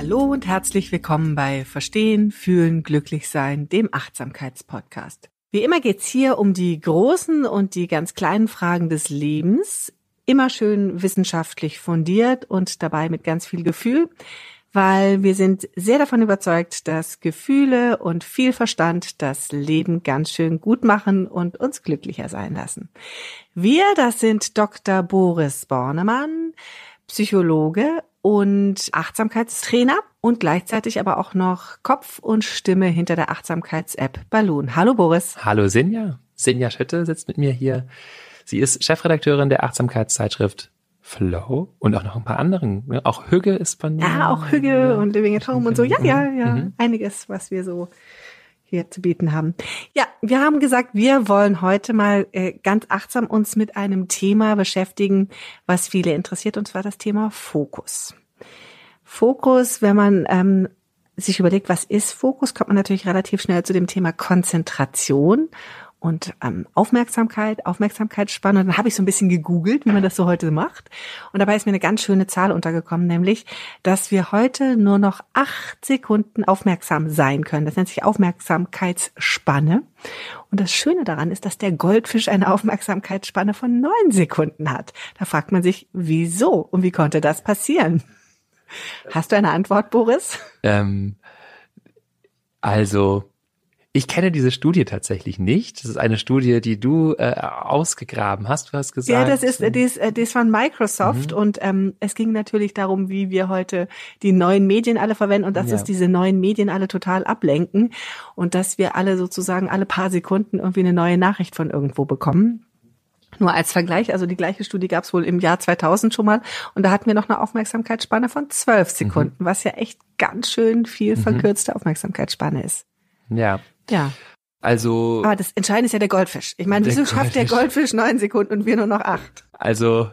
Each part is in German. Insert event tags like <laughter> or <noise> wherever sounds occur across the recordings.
Hallo und herzlich willkommen bei Verstehen, Fühlen, Glücklich Sein, dem Achtsamkeitspodcast. Wie immer geht's hier um die großen und die ganz kleinen Fragen des Lebens, immer schön wissenschaftlich fundiert und dabei mit ganz viel Gefühl, weil wir sind sehr davon überzeugt, dass Gefühle und viel Verstand das Leben ganz schön gut machen und uns glücklicher sein lassen. Wir, das sind Dr. Boris Bornemann, Psychologe und Achtsamkeitstrainer und gleichzeitig aber auch noch Kopf und Stimme hinter der Achtsamkeits-App Balloon. Hallo Boris. Hallo Sinja. Sinja Schütte sitzt mit mir hier. Sie ist Chefredakteurin der Achtsamkeitszeitschrift Flow und auch noch ein paar anderen. Auch Hügge ist von mir. Ja, auch Hügge ja. und Living at Home und so. Ja, ja, ja. Mhm. Einiges, was wir so hier zu bieten haben. Ja, wir haben gesagt, wir wollen heute mal äh, ganz achtsam uns mit einem Thema beschäftigen, was viele interessiert, und zwar das Thema Fokus. Fokus, wenn man ähm, sich überlegt, was ist Fokus, kommt man natürlich relativ schnell zu dem Thema Konzentration und ähm, Aufmerksamkeit, Aufmerksamkeitsspanne. Und dann habe ich so ein bisschen gegoogelt, wie man das so heute macht. Und dabei ist mir eine ganz schöne Zahl untergekommen, nämlich, dass wir heute nur noch acht Sekunden aufmerksam sein können. Das nennt sich Aufmerksamkeitsspanne. Und das Schöne daran ist, dass der Goldfisch eine Aufmerksamkeitsspanne von neun Sekunden hat. Da fragt man sich, wieso und wie konnte das passieren? Hast du eine Antwort, Boris? Ähm, also ich kenne diese Studie tatsächlich nicht. Das ist eine Studie, die du äh, ausgegraben hast, du hast gesagt. Ja, das ist, ist, äh, die ist von Microsoft mhm. und ähm, es ging natürlich darum, wie wir heute die neuen Medien alle verwenden und dass ja. es diese neuen Medien alle total ablenken und dass wir alle sozusagen alle paar Sekunden irgendwie eine neue Nachricht von irgendwo bekommen. Nur als Vergleich, also die gleiche Studie gab es wohl im Jahr 2000 schon mal und da hatten wir noch eine Aufmerksamkeitsspanne von zwölf Sekunden, mhm. was ja echt ganz schön viel mhm. verkürzte Aufmerksamkeitsspanne ist. Ja, ja. Also. Aber das Entscheidende ist ja der Goldfisch. Ich meine, wieso schafft der Goldfisch neun Sekunden und wir nur noch acht? Also,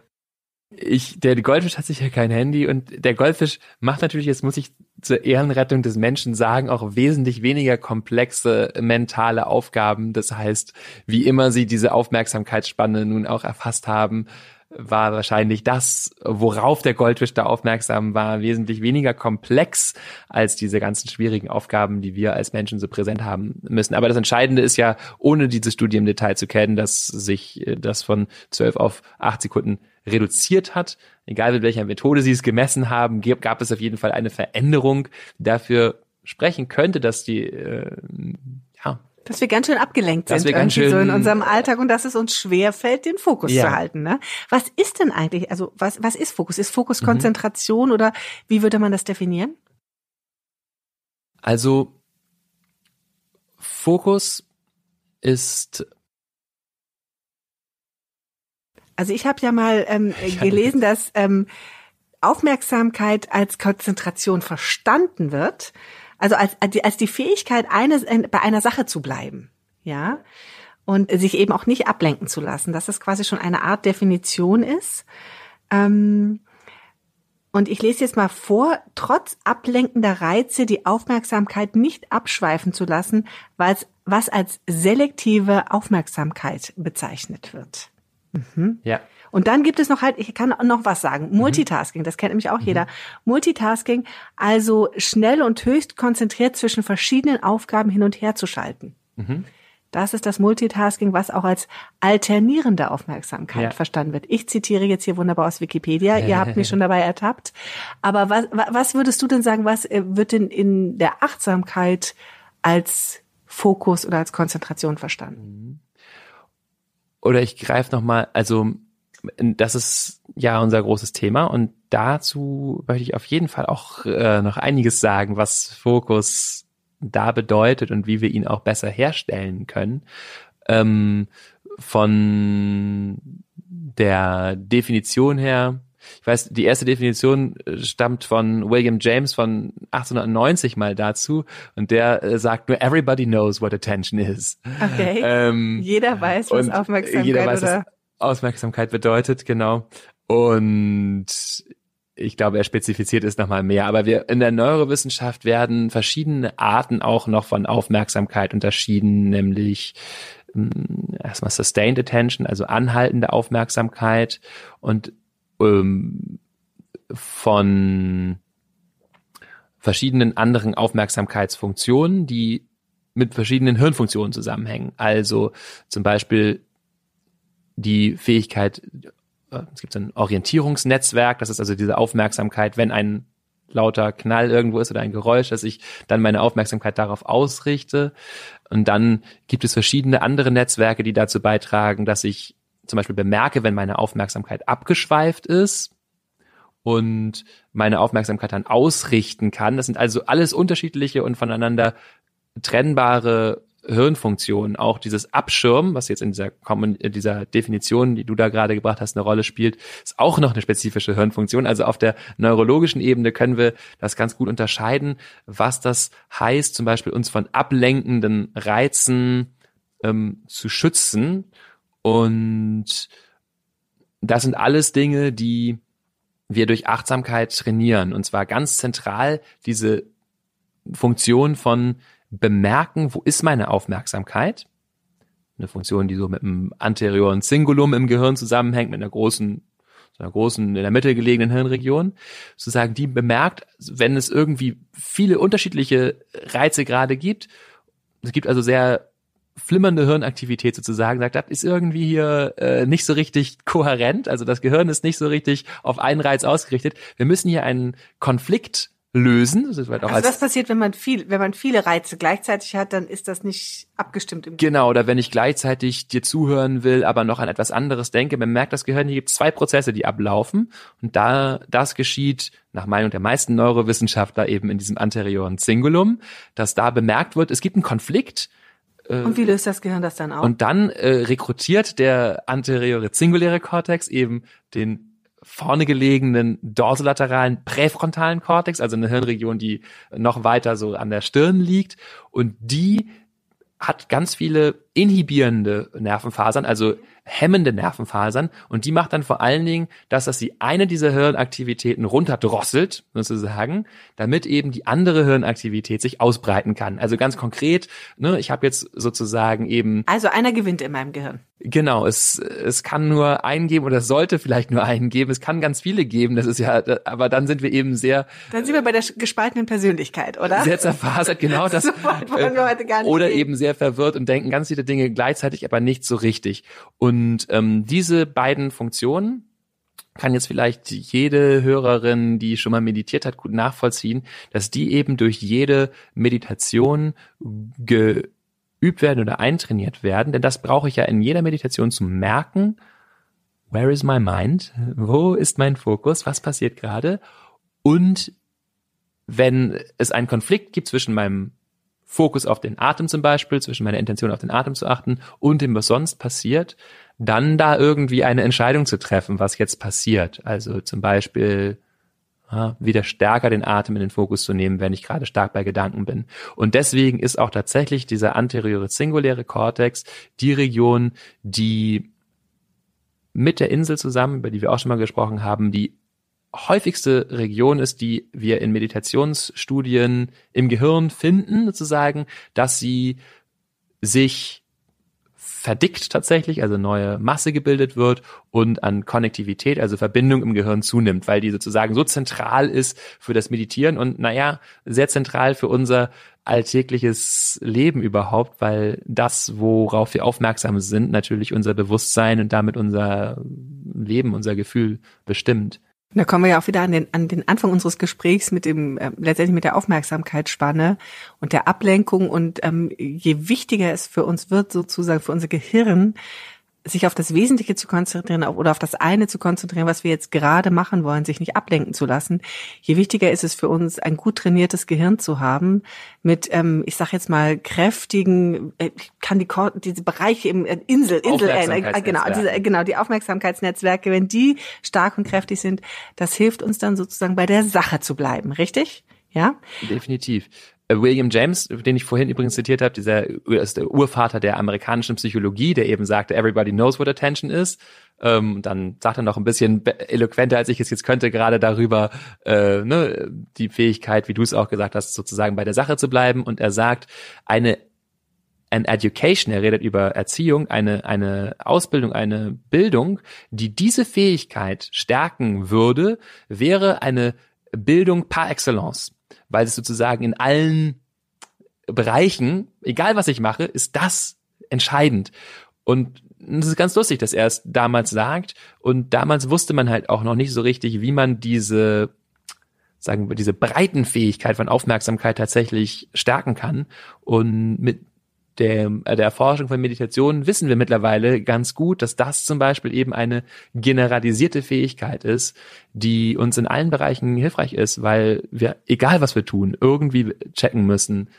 ich, der Goldfisch hat sicher kein Handy und der Goldfisch macht natürlich, jetzt muss ich zur Ehrenrettung des Menschen sagen, auch wesentlich weniger komplexe mentale Aufgaben. Das heißt, wie immer sie diese Aufmerksamkeitsspanne nun auch erfasst haben, war wahrscheinlich das, worauf der Goldfisch da aufmerksam war, wesentlich weniger komplex als diese ganzen schwierigen Aufgaben, die wir als Menschen so präsent haben müssen. Aber das Entscheidende ist ja, ohne diese Studie im Detail zu kennen, dass sich äh, das von zwölf auf acht Sekunden reduziert hat. Egal mit welcher Methode sie es gemessen haben, gab es auf jeden Fall eine Veränderung, die dafür sprechen könnte, dass die äh, ja, dass wir ganz schön abgelenkt sind irgendwie so in unserem Alltag und dass es uns schwer fällt, den Fokus ja. zu halten. Ne? Was ist denn eigentlich, also was, was ist Fokus? Ist Fokus mhm. Konzentration oder wie würde man das definieren? Also Fokus ist also ich habe ja mal ähm, <laughs> gelesen, dass ähm, Aufmerksamkeit als Konzentration verstanden wird also als, als die Fähigkeit, eines, bei einer Sache zu bleiben, ja, und sich eben auch nicht ablenken zu lassen, dass das quasi schon eine Art Definition ist. Ähm, und ich lese jetzt mal vor, trotz ablenkender Reize die Aufmerksamkeit nicht abschweifen zu lassen, was als selektive Aufmerksamkeit bezeichnet wird. Mhm. Ja. Und dann gibt es noch halt, ich kann noch was sagen, mhm. Multitasking, das kennt nämlich auch mhm. jeder. Multitasking, also schnell und höchst konzentriert zwischen verschiedenen Aufgaben hin und her zu schalten. Mhm. Das ist das Multitasking, was auch als alternierende Aufmerksamkeit ja. verstanden wird. Ich zitiere jetzt hier wunderbar aus Wikipedia. <laughs> Ihr habt mich schon dabei ertappt. Aber was, was würdest du denn sagen, was äh, wird denn in der Achtsamkeit als Fokus oder als Konzentration verstanden. Oder ich greife nochmal, also das ist ja unser großes Thema und dazu möchte ich auf jeden Fall auch äh, noch einiges sagen, was Fokus da bedeutet und wie wir ihn auch besser herstellen können. Ähm, von der Definition her, ich weiß, die erste Definition äh, stammt von William James von 1890 mal dazu und der äh, sagt nur everybody knows what attention is. Okay. <laughs> Ähm, jeder weiß, was Aufmerksamkeit jeder weiß, oder? Aufmerksamkeit bedeutet, genau. Und ich glaube, er spezifiziert es nochmal mehr. Aber wir in der Neurowissenschaft werden verschiedene Arten auch noch von Aufmerksamkeit unterschieden, nämlich hm, erstmal Sustained Attention, also anhaltende Aufmerksamkeit und ähm, von verschiedenen anderen Aufmerksamkeitsfunktionen, die mit verschiedenen Hirnfunktionen zusammenhängen. Also zum Beispiel die Fähigkeit, äh, es gibt ein Orientierungsnetzwerk, das ist also diese Aufmerksamkeit, wenn ein lauter Knall irgendwo ist oder ein Geräusch, dass ich dann meine Aufmerksamkeit darauf ausrichte. Und dann gibt es verschiedene andere Netzwerke, die dazu beitragen, dass ich zum Beispiel bemerke, wenn meine Aufmerksamkeit abgeschweift ist und meine Aufmerksamkeit dann ausrichten kann. Das sind also alles unterschiedliche und voneinander trennbare Hirnfunktionen, auch dieses Abschirmen, was jetzt in dieser, in dieser Definition, die du da gerade gebracht hast, eine Rolle spielt, ist auch noch eine spezifische Hirnfunktion. Also auf der neurologischen Ebene können wir das ganz gut unterscheiden, was das heißt, zum Beispiel uns von ablenkenden Reizen ähm, zu schützen. Und das sind alles Dinge, die wir durch Achtsamkeit trainieren. Und zwar ganz zentral diese Funktion von bemerken, wo ist meine Aufmerksamkeit? Eine Funktion, die so mit einem anterioren Singulum im Gehirn zusammenhängt, mit einer großen, so einer großen, in der Mitte gelegenen Hirnregion. Sozusagen, die bemerkt, wenn es irgendwie viele unterschiedliche Reize gerade gibt. Es gibt also sehr flimmernde Hirnaktivität sozusagen, sagt, das ist irgendwie hier äh, nicht so richtig kohärent, also das Gehirn ist nicht so richtig auf einen Reiz ausgerichtet. Wir müssen hier einen Konflikt lösen. Das also was passiert, wenn man viel, wenn man viele Reize gleichzeitig hat, dann ist das nicht abgestimmt im Gehirn. Genau, oder wenn ich gleichzeitig dir zuhören will, aber noch an etwas anderes denke, man merkt das Gehirn, hier gibt es zwei Prozesse, die ablaufen. Und da das geschieht, nach Meinung der meisten Neurowissenschaftler eben in diesem anterioren Zingulum, dass da bemerkt wird, es gibt einen Konflikt, äh, und wie löst das Gehirn das dann auf? Und dann äh, rekrutiert der anteriore zinguläre Kortex eben den vorne gelegenen dorsolateralen präfrontalen Kortex, also eine Hirnregion, die noch weiter so an der Stirn liegt. Und die hat ganz viele inhibierende Nervenfasern, also hemmende Nervenfasern und die macht dann vor allen Dingen, dass das die eine dieser Hirnaktivitäten runterdrosselt, sozusagen, damit eben die andere Hirnaktivität sich ausbreiten kann. Also ganz konkret, ne, ich habe jetzt sozusagen eben Also einer gewinnt in meinem Gehirn. Genau, es es kann nur einen geben oder es sollte vielleicht nur einen geben. Es kann ganz viele geben, das ist ja aber dann sind wir eben sehr Dann sind wir bei der gespaltenen Persönlichkeit, oder? Sehr zerfasert, genau <laughs> das. so wollen wir heute gar nicht oder gehen. eben sehr verwirrt und denken ganz viele Dinge gleichzeitig, aber nicht so richtig. Und ähm, diese beiden Funktionen kann jetzt vielleicht jede Hörerin, die schon mal meditiert hat, gut nachvollziehen, dass die eben durch jede Meditation geübt werden oder eintrainiert werden. Denn das brauche ich ja in jeder Meditation zu merken. Where is my mind? Wo ist mein Fokus? Was passiert gerade? Und wenn es einen Konflikt gibt zwischen meinem Fokus auf den Atem zum Beispiel, zwischen meiner Intention auf den Atem zu achten und dem, was sonst passiert, dann da irgendwie eine Entscheidung zu treffen, was jetzt passiert. Also zum Beispiel ja, wieder stärker den Atem in den Fokus zu nehmen, wenn ich gerade stark bei Gedanken bin. Und deswegen ist auch tatsächlich dieser anteriore singuläre Kortex die Region, die mit der Insel zusammen, über die wir auch schon mal gesprochen haben, die häufigste Region ist, die wir in Meditationsstudien im Gehirn finden, sozusagen, dass sie sich verdickt tatsächlich, also neue Masse gebildet wird und an Konnektivität, also Verbindung im Gehirn zunimmt, weil die sozusagen so zentral ist für das Meditieren und naja, sehr zentral für unser alltägliches Leben überhaupt, weil das, worauf wir aufmerksam sind, natürlich unser Bewusstsein und damit unser Leben, unser Gefühl bestimmt. Da kommen wir ja auch wieder an den, an den Anfang unseres Gesprächs mit dem, äh, letztendlich mit der Aufmerksamkeitsspanne und der Ablenkung. Und ähm, je wichtiger es für uns wird, sozusagen für unser Gehirn, sich auf das Wesentliche zu konzentrieren oder auf das eine zu konzentrieren, was wir jetzt gerade machen wollen, sich nicht ablenken zu lassen. Je wichtiger ist es für uns, ein gut trainiertes Gehirn zu haben mit, ähm, ich sage jetzt mal kräftigen, äh, kann die diese Bereiche im äh, Insel, Insel, äh, genau, diese, genau die Aufmerksamkeitsnetzwerke, wenn die stark und kräftig sind, das hilft uns dann sozusagen bei der Sache zu bleiben, richtig? Ja? Definitiv. Äh, William James, den ich vorhin übrigens zitiert habe, dieser ist der Urvater der amerikanischen Psychologie, der eben sagte, everybody knows what attention is. Ähm, dann sagt er noch ein bisschen eloquenter, als ich es jetzt könnte, gerade darüber, äh, ne, die Fähigkeit, wie du es auch gesagt hast, sozusagen bei der Sache zu bleiben. Und er sagt, eine an Education, er redet über Erziehung, eine, eine Ausbildung, eine Bildung, die diese Fähigkeit stärken würde, wäre eine Bildung par excellence weil es sozusagen in allen Bereichen, egal was ich mache, ist das entscheidend. Und es ist ganz lustig, dass er es damals sagt. Und damals wusste man halt auch noch nicht so richtig, wie man diese, sagen wir, diese Breitenfähigkeit von Aufmerksamkeit tatsächlich stärken kann. Und mit der, äh, der Erforschung von Meditation wissen wir mittlerweile ganz gut, dass das zum Beispiel eben eine generalisierte Fähigkeit ist, die uns in allen Bereichen hilfreich ist, weil wir, egal was wir tun, irgendwie checken müssen,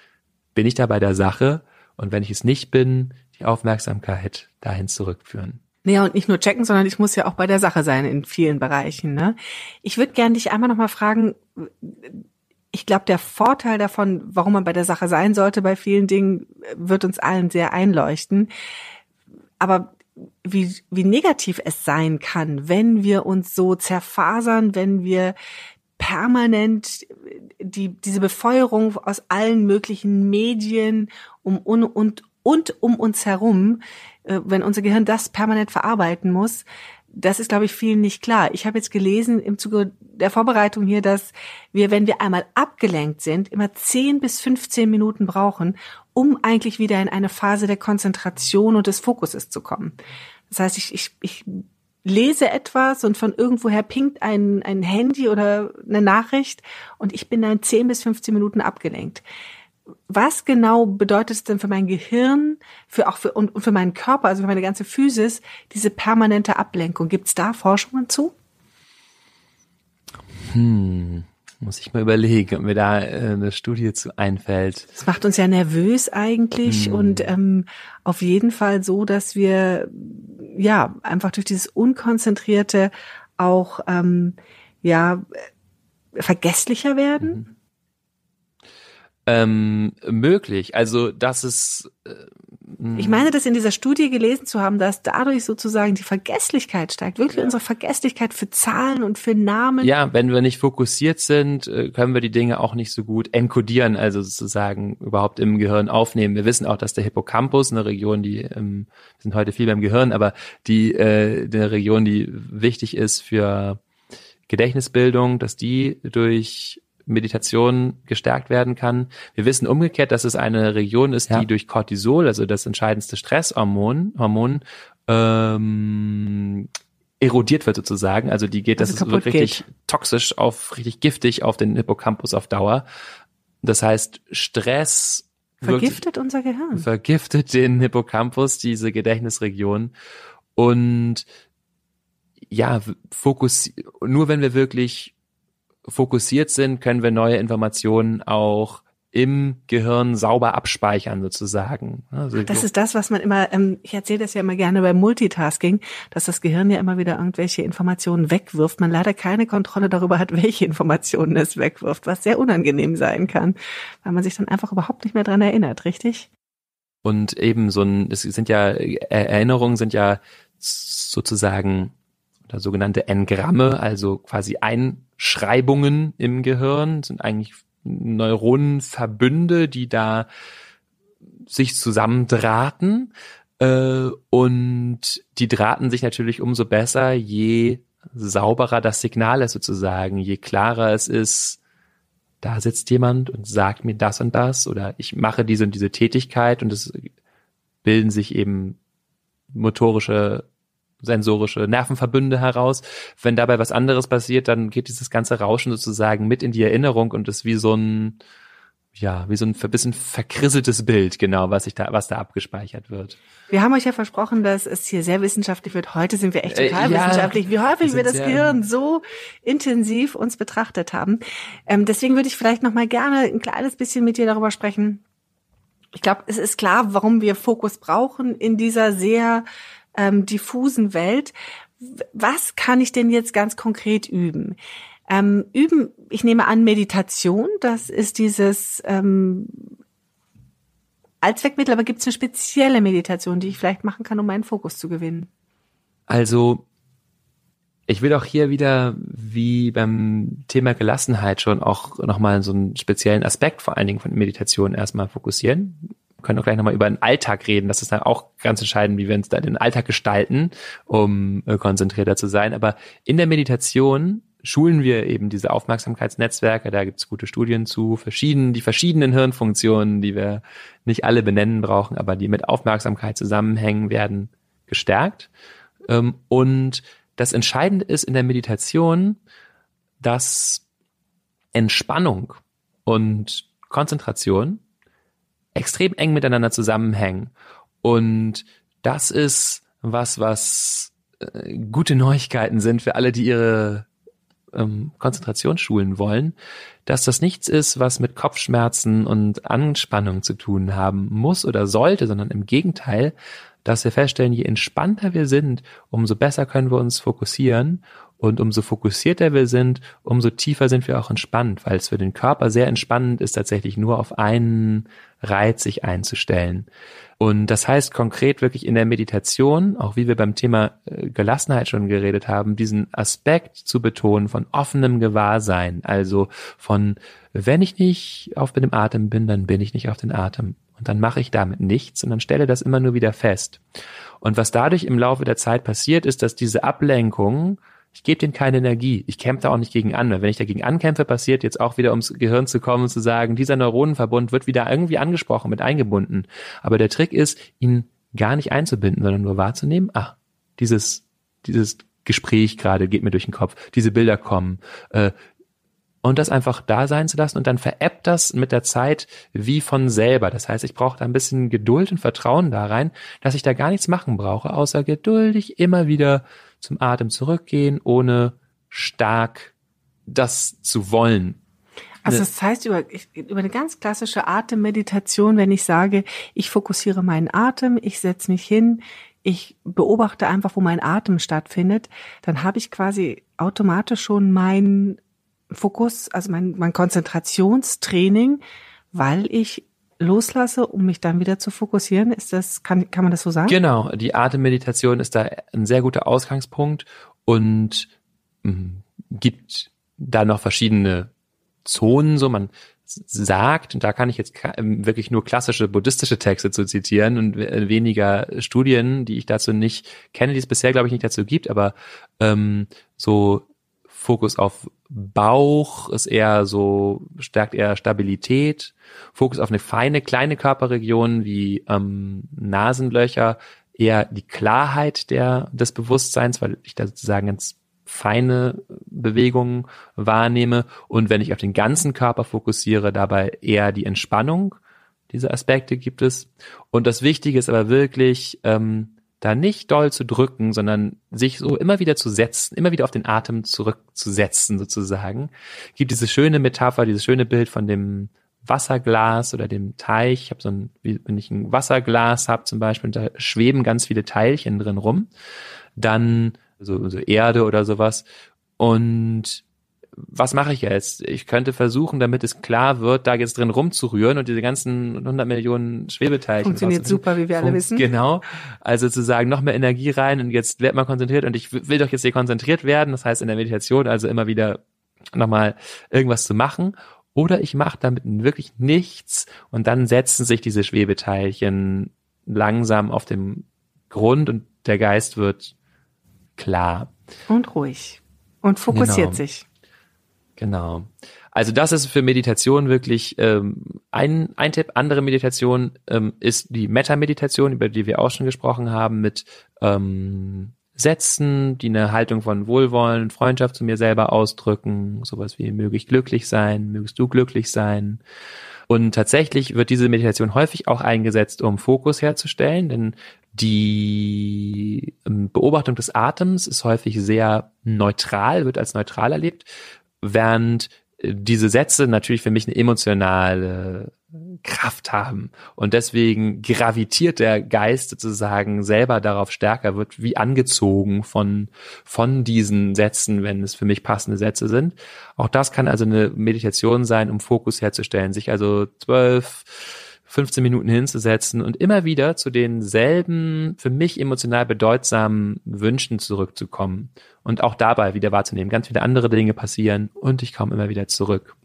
bin ich da bei der Sache und wenn ich es nicht bin, die Aufmerksamkeit dahin zurückführen. Ja, und nicht nur checken, sondern ich muss ja auch bei der Sache sein in vielen Bereichen. Ne? Ich würde gerne dich einmal nochmal fragen, ich glaube, der Vorteil davon, warum man bei der Sache sein sollte, bei vielen Dingen, wird uns allen sehr einleuchten. Aber wie, wie negativ es sein kann, wenn wir uns so zerfasern, wenn wir permanent die, diese Befeuerung aus allen möglichen Medien um, und, und, und um uns herum, äh, wenn unser Gehirn das permanent verarbeiten muss, das ist, glaube ich, vielen nicht klar. Ich habe jetzt gelesen im Zuge der Vorbereitung hier, dass wir, wenn wir einmal abgelenkt sind, immer 10 bis 15 Minuten brauchen, um eigentlich wieder in eine Phase der Konzentration und des Fokuses zu kommen. Das heißt, ich, ich, ich lese etwas und von irgendwoher pinkt ein, ein Handy oder eine Nachricht und ich bin dann 10 bis 15 Minuten abgelenkt was genau bedeutet es denn für mein Gehirn, für auch für und, und für meinen Körper, also für meine ganze Physis, diese permanente Ablenkung? Gibt es da Forschungen zu? Hm, muss ich mal überlegen, ob mir da äh, eine Studie zu einfällt. Das macht uns ja nervös eigentlich hm. und ähm, auf jeden Fall so, dass wir ja einfach durch dieses unkonzentrierte auch ähm, ja vergesslicher werden. Mhm ähm, möglich. Also, dass es. Äh, ich meine, das in dieser Studie gelesen zu haben, dass dadurch sozusagen die Vergesslichkeit steigt. Wirklich ja. unsere Vergesslichkeit für Zahlen und für Namen. Ja, wenn wir nicht fokussiert sind, äh, können wir die Dinge auch nicht so gut enkodieren, also sozusagen überhaupt im Gehirn aufnehmen. Wir wissen auch, dass der Hippocampus, eine Region, die, ähm, wir sind heute viel beim Gehirn, aber die, äh, eine Region, die wichtig ist für Gedächtnisbildung, dass die durch Meditation gestärkt werden kann. Wir wissen umgekehrt, dass es eine Region ist, ja. die durch Cortisol, also das entscheidendste Stresshormon, Hormon, ähm, erodiert wird sozusagen. Also die geht, also das ist richtig geht. toxisch auf, richtig giftig auf den Hippocampus auf Dauer. Das heißt, Stress vergiftet unser Gehirn. Vergiftet den Hippocampus, diese Gedächtnisregion. Und ja, Fokus, nur wenn wir wirklich fokussiert sind, können wir neue Informationen auch im Gehirn sauber abspeichern sozusagen. Also das ist das, was man immer, ähm, ich erzähle das ja immer gerne beim Multitasking, dass das Gehirn ja immer wieder irgendwelche Informationen wegwirft. Man leider keine Kontrolle darüber hat, <laughs> welche Informationen es wegwirft, was sehr unangenehm sein kann, weil man sich dann einfach überhaupt nicht mehr dran erinnert, richtig? Und eben so ein, es sind ja, Erinnerungen sind ja sozusagen oder sogenannte Engramme, also quasi Einschreibungen im Gehirn, sind eigentlich Neuronenverbünde, die da sich zusammendrahten. Äh, und die drahten sich natürlich umso besser, je sauberer das Signal ist sozusagen, je klarer es ist, da sitzt jemand und sagt mir das und das oder ich mache diese und diese Tätigkeit und es bilden sich eben motorische sensorische Nervenverbünde heraus. Wenn dabei was anderes passiert, dann geht dieses ganze Rauschen sozusagen mit in die Erinnerung und ist wie so ein, ja, wie so ein bisschen verkrisseltes Bild, genau, was sich da, was da abgespeichert wird. Wir haben euch ja versprochen, dass es hier sehr wissenschaftlich wird. Heute sind wir echt total äh, ja, wissenschaftlich, wie häufig wir, das Gehirn so intensiv uns betrachtet haben. Ähm, deswegen würde ich vielleicht noch mal gerne ein kleines bisschen mit dir darüber sprechen. Ich glaube, es ist klar, warum wir Fokus brauchen in dieser sehr ähm, diffusen Welt. Was kann ich denn jetzt ganz konkret üben? Ähm, üben, ich nehme an, Meditation, das ist dieses ähm, Allzweckmittel, aber gibt es eine spezielle Meditation, die ich vielleicht machen kann, um meinen Fokus zu gewinnen? Also, ich will auch hier wieder, wie beim Thema Gelassenheit schon auch nochmal so einen speziellen Aspekt vor allen Dingen von Meditation erstmal fokussieren können auch gleich nochmal über den Alltag reden. Das ist dann auch ganz entscheidend, wie wir uns da den Alltag gestalten, um äh, konzentrierter zu sein. Aber in der Meditation schulen wir eben diese Aufmerksamkeitsnetzwerke. Da gibt es gute Studien zu verschiedenen, die verschiedenen Hirnfunktionen, die wir nicht alle benennen brauchen, aber die mit Aufmerksamkeit zusammenhängen, werden gestärkt. Ähm, und das Entscheidende ist in der Meditation, dass Entspannung und Konzentration extrem eng miteinander zusammenhängen. Und das ist was, was äh, gute Neuigkeiten sind für alle, die ihre ähm, Konzentration schulen wollen, dass das nichts ist, was mit Kopfschmerzen und Anspannung zu tun haben muss oder sollte, sondern im Gegenteil, dass wir feststellen, je entspannter wir sind, umso besser können wir uns fokussieren und umso fokussierter wir sind, umso tiefer sind wir auch entspannt, weil es für den Körper sehr entspannend ist, tatsächlich nur auf einen Reiz sich einzustellen. Und das heißt konkret wirklich in der Meditation, auch wie wir beim Thema äh, Gelassenheit schon geredet haben, diesen Aspekt zu betonen von offenem Gewahrsein. Also von, wenn ich nicht auf dem Atem bin, dann bin ich nicht auf den Atem. Und dann mache ich damit nichts und dann stelle das immer nur wieder fest. Und was dadurch im Laufe der Zeit passiert, ist, dass diese Ablenkung ich gebe denen keine Energie. Ich kämpfe da auch nicht gegen an. Weil wenn ich dagegen ankämpfe, passiert jetzt auch wieder ums Gehirn zu kommen und zu sagen, dieser Neuronenverbund wird wieder irgendwie angesprochen, mit eingebunden. Aber der Trick ist, ihn gar nicht einzubinden, sondern nur wahrzunehmen, ah, dieses, dieses Gespräch gerade geht mir durch den Kopf, diese Bilder kommen, äh, und das einfach da sein zu lassen und dann veräppt das mit der Zeit wie von selber. Das heißt, ich brauche da ein bisschen Geduld und Vertrauen da rein, dass ich da gar nichts machen brauche, außer geduldig immer wieder zum Atem zurückgehen, ohne stark das zu wollen. Also das heißt über, über eine ganz klassische Atemmeditation, wenn ich sage, ich fokussiere meinen Atem, ich setze mich hin, ich beobachte einfach, wo mein Atem stattfindet, dann habe ich quasi automatisch schon meinen Fokus, also mein, mein Konzentrationstraining, weil ich loslasse, um mich dann wieder zu fokussieren? Ist das, kann, kann man das so sagen? Genau, die Atemmeditation ist da ein sehr guter Ausgangspunkt und mh, mm, gibt da noch verschiedene Zonen, so man sagt, und da kann ich jetzt ähm, wirklich nur klassische buddhistische Texte zu zitieren und weniger Studien, die ich dazu nicht kenne, die es bisher, glaube ich, nicht dazu gibt, aber ähm, so Fokus auf Bauch ist eher so, stärkt eher Stabilität. Fokus auf eine feine, kleine Körperregion wie ähm, Nasenlöcher, eher die Klarheit der, des Bewusstseins, weil ich da sozusagen ganz feine Bewegungen wahrnehme. Und wenn ich auf den ganzen Körper fokussiere, dabei eher die Entspannung. Diese Aspekte gibt es. Und das Wichtige ist aber wirklich, ähm, da nicht doll zu drücken, sondern sich so immer wieder zu setzen, immer wieder auf den Atem zurückzusetzen sozusagen. Gibt diese schöne Metapher, dieses schöne Bild von dem Wasserglas oder dem Teich. Ich habe so ein, wenn ich ein Wasserglas habe zum Beispiel, da schweben ganz viele Teilchen drin rum. Dann so, so Erde oder sowas. Und was mache ich jetzt? Ich könnte versuchen, damit es klar wird, da jetzt drin rumzurühren und diese ganzen 100 Millionen Schwebeteilchen. Funktioniert super, wie wir alle wissen. Genau. Also zu sagen, noch mehr Energie rein und jetzt werd mal konzentriert und ich will doch jetzt hier konzentriert werden. Das heißt in der Meditation also immer wieder nochmal irgendwas zu machen. Oder ich mache damit wirklich nichts und dann setzen sich diese Schwebeteilchen langsam auf dem Grund und der Geist wird klar. Und ruhig. Und fokussiert genau. sich. Genau. Also das ist für Meditation wirklich ähm, ein, ein Tipp. Andere Meditation ähm, ist die Meta-Meditation, über die wir auch schon gesprochen haben, mit ähm, Sätzen, die eine Haltung von Wohlwollen, Freundschaft zu mir selber ausdrücken, sowas wie möge ich glücklich sein, mögest du glücklich sein. Und tatsächlich wird diese Meditation häufig auch eingesetzt, um Fokus herzustellen, denn die ähm, Beobachtung des Atems ist häufig sehr neutral, wird als neutral erlebt, während diese Sätze natürlich für mich eine emotionale Kraft haben. Und deswegen gravitiert der Geist sozusagen selber darauf stärker, wird wie angezogen von, von diesen Sätzen, wenn es für mich passende Sätze sind. Auch das kann also eine Meditation sein, um Fokus herzustellen, sich also zwölf, 15 Minuten hinzusetzen und immer wieder zu denselben für mich emotional bedeutsamen Wünschen zurückzukommen und auch dabei wieder wahrzunehmen. Ganz viele andere Dinge passieren und ich komme immer wieder zurück.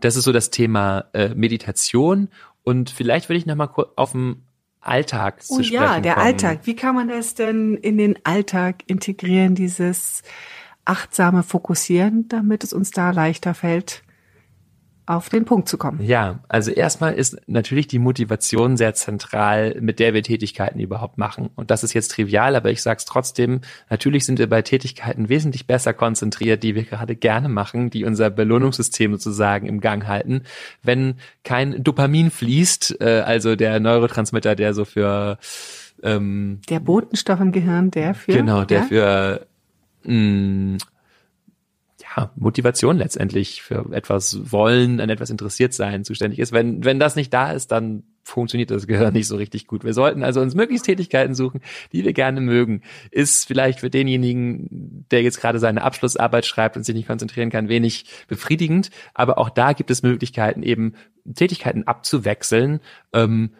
Das ist so das Thema äh, Meditation und vielleicht würde ich noch mal kurz auf den Alltag oh, zu sprechen ja, der kommen. Alltag. Wie kann man das denn in den Alltag integrieren, dieses achtsame Fokussieren, damit es uns da leichter fällt, auf den Punkt zu kommen. Ja, also erstmal ist natürlich die Motivation sehr zentral, mit der wir Tätigkeiten überhaupt machen. Und das ist jetzt trivial, aber ich sage es trotzdem, natürlich sind wir bei Tätigkeiten wesentlich besser konzentriert, die wir gerade gerne machen, die unser Belohnungssystem sozusagen im Gang halten, wenn kein Dopamin fließt, äh, also der Neurotransmitter, der so für ähm, der Botenstoff im Gehirn, der für genau, der ja? für mh, ja, Motivation letztendlich für etwas wollen, an etwas interessiert sein zuständig ist. Wenn, wenn das nicht da ist, dann funktioniert das Gehirn nicht so richtig gut. Wir sollten also uns möglichst Tätigkeiten suchen, die wir gerne mögen. Ist vielleicht für denjenigen, der jetzt gerade seine Abschlussarbeit schreibt und sich nicht konzentrieren kann, wenig befriedigend. Aber auch da gibt es Möglichkeiten, eben Tätigkeiten abzuwechseln, ähm,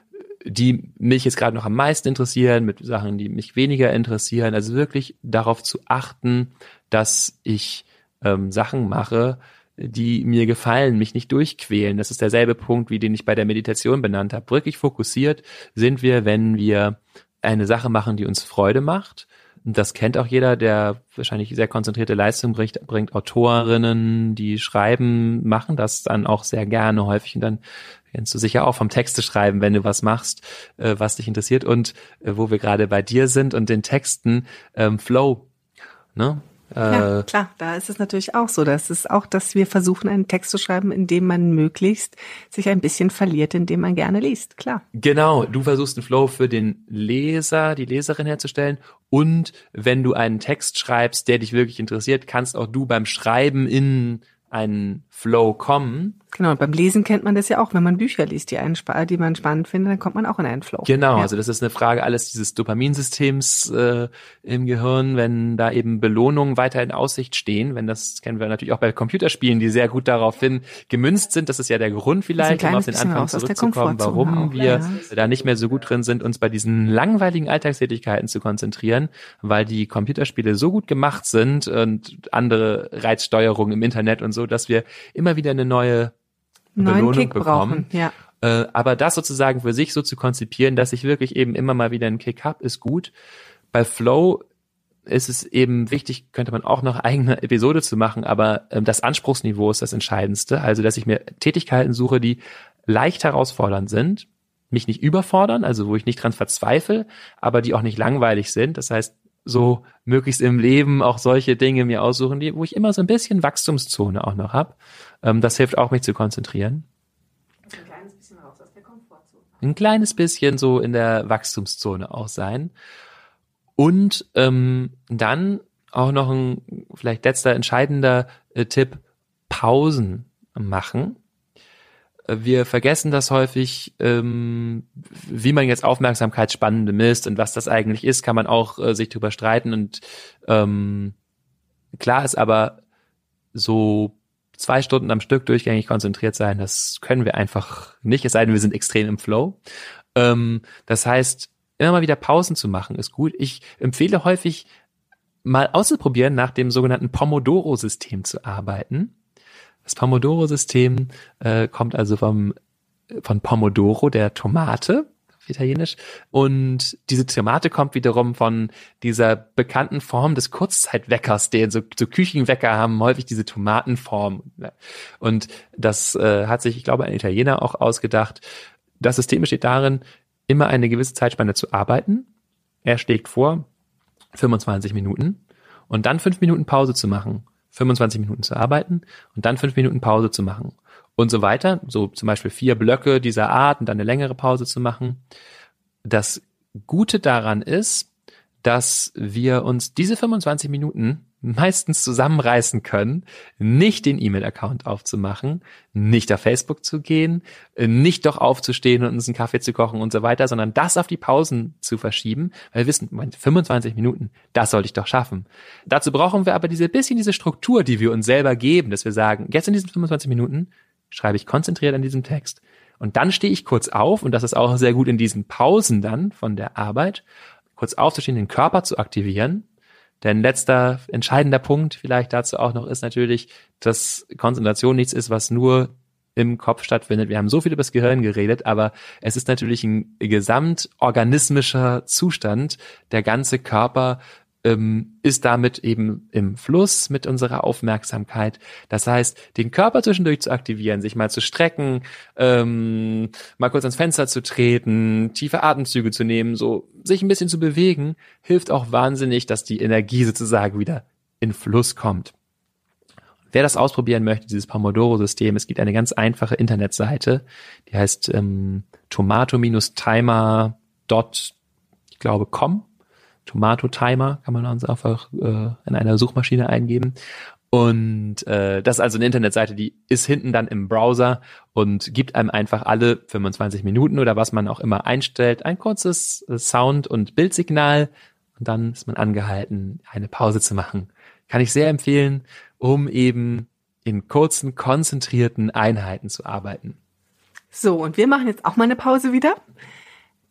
die mich jetzt gerade noch am meisten interessieren, mit Sachen, die mich weniger interessieren. Also wirklich darauf zu achten, dass ich ähm, Sachen mache, die mir gefallen, mich nicht durchquälen. Das ist derselbe Punkt, wie den ich bei der Meditation benannt habe. Wirklich fokussiert sind wir, wenn wir eine Sache machen, die uns Freude macht. Und das kennt auch jeder, der wahrscheinlich sehr konzentrierte Leistung bringt, bringt Autorinnen, die schreiben, machen das dann auch sehr gerne häufig und dann kennst du sicher auch vom Texte schreiben, wenn du was machst, äh, was dich interessiert und äh, wo wir gerade bei dir sind und den Texten ähm, Flow. Ne? Ja, äh, klar, da ist es natürlich auch so. Das ist auch, dass wir versuchen, einen Text zu schreiben, in dem man möglichst sich ein bisschen verliert, in dem man gerne liest. Klar. Genau, du versuchst einen Flow für den Leser, die Leserin herzustellen. Und wenn du einen Text schreibst, der dich wirklich interessiert, kannst auch du beim Schreiben in einen Flow kommen. Genau, und beim Lesen kennt man das ja auch, wenn man Bücher liest, die, einen, die man spannend findet, dann kommt man auch in einen Flow. Genau, ja. also das ist eine Frage alles dieses Dopaminsystems äh, im Gehirn, wenn da eben Belohnungen weiter in Aussicht stehen, wenn das kennen wir natürlich auch bei Computerspielen, die sehr gut daraufhin gemünzt sind, das ist ja der Grund vielleicht, um auf den Anfang zurückzukommen, warum wir ja. da nicht mehr so gut drin sind, uns bei diesen langweiligen Alltagstätigkeiten zu konzentrieren, weil die Computerspiele so gut gemacht sind und andere Reizsteuerungen im Internet und so, dass wir immer wieder eine neue Belohnung Kick bekommen. Brauchen, ja. Äh, aber das sozusagen für sich so zu konzipieren, dass ich wirklich eben immer mal wieder einen Kick habe, ist gut. Bei Flow ist es eben wichtig, könnte man auch noch <laughs> eigene Episode zu machen, aber ähm, das Anspruchsniveau ist das Entscheidendste. Also, dass ich mir Tätigkeiten suche, die leicht herausfordernd sind, mich nicht überfordern, also wo ich nicht dran verzweifle, aber die auch nicht langweilig sind. Das heißt, so möglichst im Leben auch solche Dinge mir aussuchen, die, wo ich immer so ein bisschen Wachstumszone auch noch habe. Ähm, das hilft auch, mich zu konzentrieren. Ein kleines bisschen raus aus der Komfortzone. Ein kleines bisschen so in der Wachstumszone auch sein. Und ähm, dann auch noch ein vielleicht letzter entscheidender äh, Tipp, Pausen machen wir vergessen das häufig, ähm, wie man jetzt Aufmerksamkeitsspanne misst und was das eigentlich ist, kann man auch äh, sich drüber streiten. Und ähm, klar ist aber so zwei Stunden am Stück durchgängig konzentriert sein, das können wir einfach nicht, es sei denn, wir sind extrem im Flow. Ähm, das heißt, immer mal wieder Pausen zu machen, ist gut. Ich empfehle häufig, mal auszuprobieren, nach dem sogenannten Pomodoro-System zu arbeiten. Das Pomodoro-System äh, kommt also vom, von Pomodoro, der Tomate, italienisch. Und diese Tomate kommt wiederum von dieser bekannten Form des Kurzzeitweckers, den so, so Küchenwecker haben häufig diese Tomatenform. Und das äh, hat sich, ich glaube, ein Italiener auch ausgedacht. Das System besteht darin, immer eine gewisse Zeitspanne zu arbeiten. Er schlägt vor, 25 Minuten und dann fünf Minuten Pause zu machen, 25 Minuten zu arbeiten und dann fünf Minuten Pause zu machen und so weiter. So zum Beispiel vier Blöcke dieser Art und dann eine längere Pause zu machen. Das Gute daran ist, dass wir uns diese 25 Minuten meistens zusammenreißen können, nicht den E-Mail-Account aufzumachen, nicht auf Facebook zu gehen, nicht doch aufzustehen und uns einen Kaffee zu kochen und so weiter, sondern das auf die Pausen zu verschieben, weil wir wissen, 25 Minuten, das sollte ich doch schaffen. Dazu brauchen wir aber diese bisschen diese Struktur, die wir uns selber geben, dass wir sagen, jetzt in diesen 25 Minuten schreibe ich konzentriert an diesem Text. Und dann stehe ich kurz auf, und das ist auch sehr gut in diesen Pausen dann von der Arbeit, kurz aufzustehen, den Körper zu aktivieren, denn letzter entscheidender Punkt vielleicht dazu auch noch ist natürlich, dass Konzentration nichts ist, was nur im Kopf stattfindet. Wir haben so viel über das Gehirn geredet, aber es ist natürlich ein gesamtorganismischer Zustand. Der ganze Körper ähm, ist damit eben im Fluss mit unserer Aufmerksamkeit. Das heißt, den Körper zwischendurch zu aktivieren, sich mal zu strecken, ähm, mal kurz ans Fenster zu treten, tiefe Atemzüge zu nehmen, so sich ein bisschen zu bewegen, hilft auch wahnsinnig, dass die Energie sozusagen wieder in Fluss kommt. Wer das ausprobieren möchte, dieses Pomodoro-System, es gibt eine ganz einfache Internetseite, die heißt ähm, tomato-timer. Ich glaube, com Tomato Timer kann man uns einfach äh, in einer Suchmaschine eingeben. Und äh, das ist also eine Internetseite, die ist hinten dann im Browser und gibt einem einfach alle 25 Minuten oder was man auch immer einstellt, ein kurzes äh, Sound- und Bildsignal und dann ist man angehalten, eine Pause zu machen. Kann ich sehr empfehlen, um eben in kurzen, konzentrierten Einheiten zu arbeiten. So, und wir machen jetzt auch mal eine Pause wieder.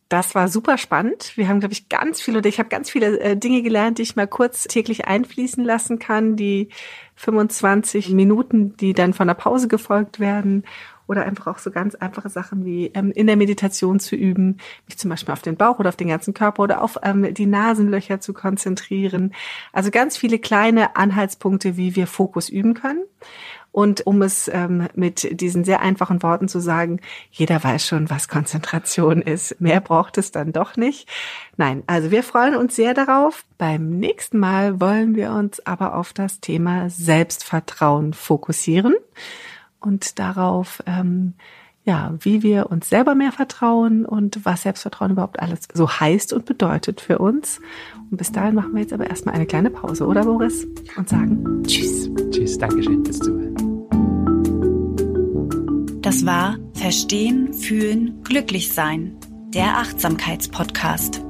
Das war super spannend. Wir haben, glaube ich, ganz viele oder ich habe ganz viele äh, Dinge gelernt, die ich mal kurz täglich einfließen lassen kann. Die 25 Minuten, die dann von der Pause gefolgt werden. Oder einfach auch so ganz einfache Sachen wie ähm, in der Meditation zu üben, mich zum Beispiel auf den Bauch oder auf den ganzen Körper oder auf ähm, die Nasenlöcher zu konzentrieren. Also ganz viele kleine Anhaltspunkte, wie wir Fokus üben können. Und um es ähm, mit diesen sehr einfachen Worten zu sagen, jeder weiß schon, was Konzentration ist. Mehr braucht es dann doch nicht. Nein, also wir freuen uns sehr darauf. Beim nächsten Mal wollen wir uns aber auf das Thema Selbstvertrauen fokussieren und darauf, ähm, ja, wie wir uns selber mehr vertrauen und was Selbstvertrauen überhaupt alles so heißt und bedeutet für uns. Und bis dahin machen wir jetzt aber erstmal eine kleine Pause, oder Boris? Und sagen Tschüss. Tschüss, Dankeschön fürs Zuhören. Das war Verstehen, Fühlen, Glücklich sein, der Achtsamkeitspodcast.